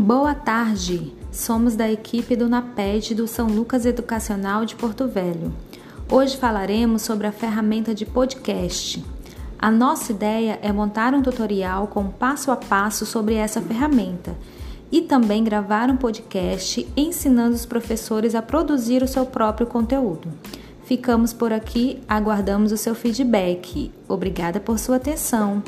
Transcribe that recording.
Boa tarde! Somos da equipe do NAPED do São Lucas Educacional de Porto Velho. Hoje falaremos sobre a ferramenta de podcast. A nossa ideia é montar um tutorial com passo a passo sobre essa ferramenta e também gravar um podcast ensinando os professores a produzir o seu próprio conteúdo. Ficamos por aqui, aguardamos o seu feedback. Obrigada por sua atenção.